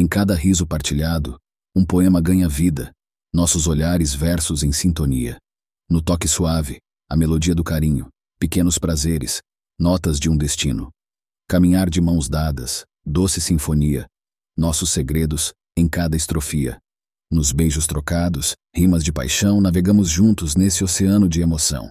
Em cada riso partilhado, um poema ganha vida, nossos olhares versos em sintonia. No toque suave, a melodia do carinho, pequenos prazeres, notas de um destino. Caminhar de mãos dadas, doce sinfonia, nossos segredos em cada estrofia. Nos beijos trocados, rimas de paixão, navegamos juntos nesse oceano de emoção.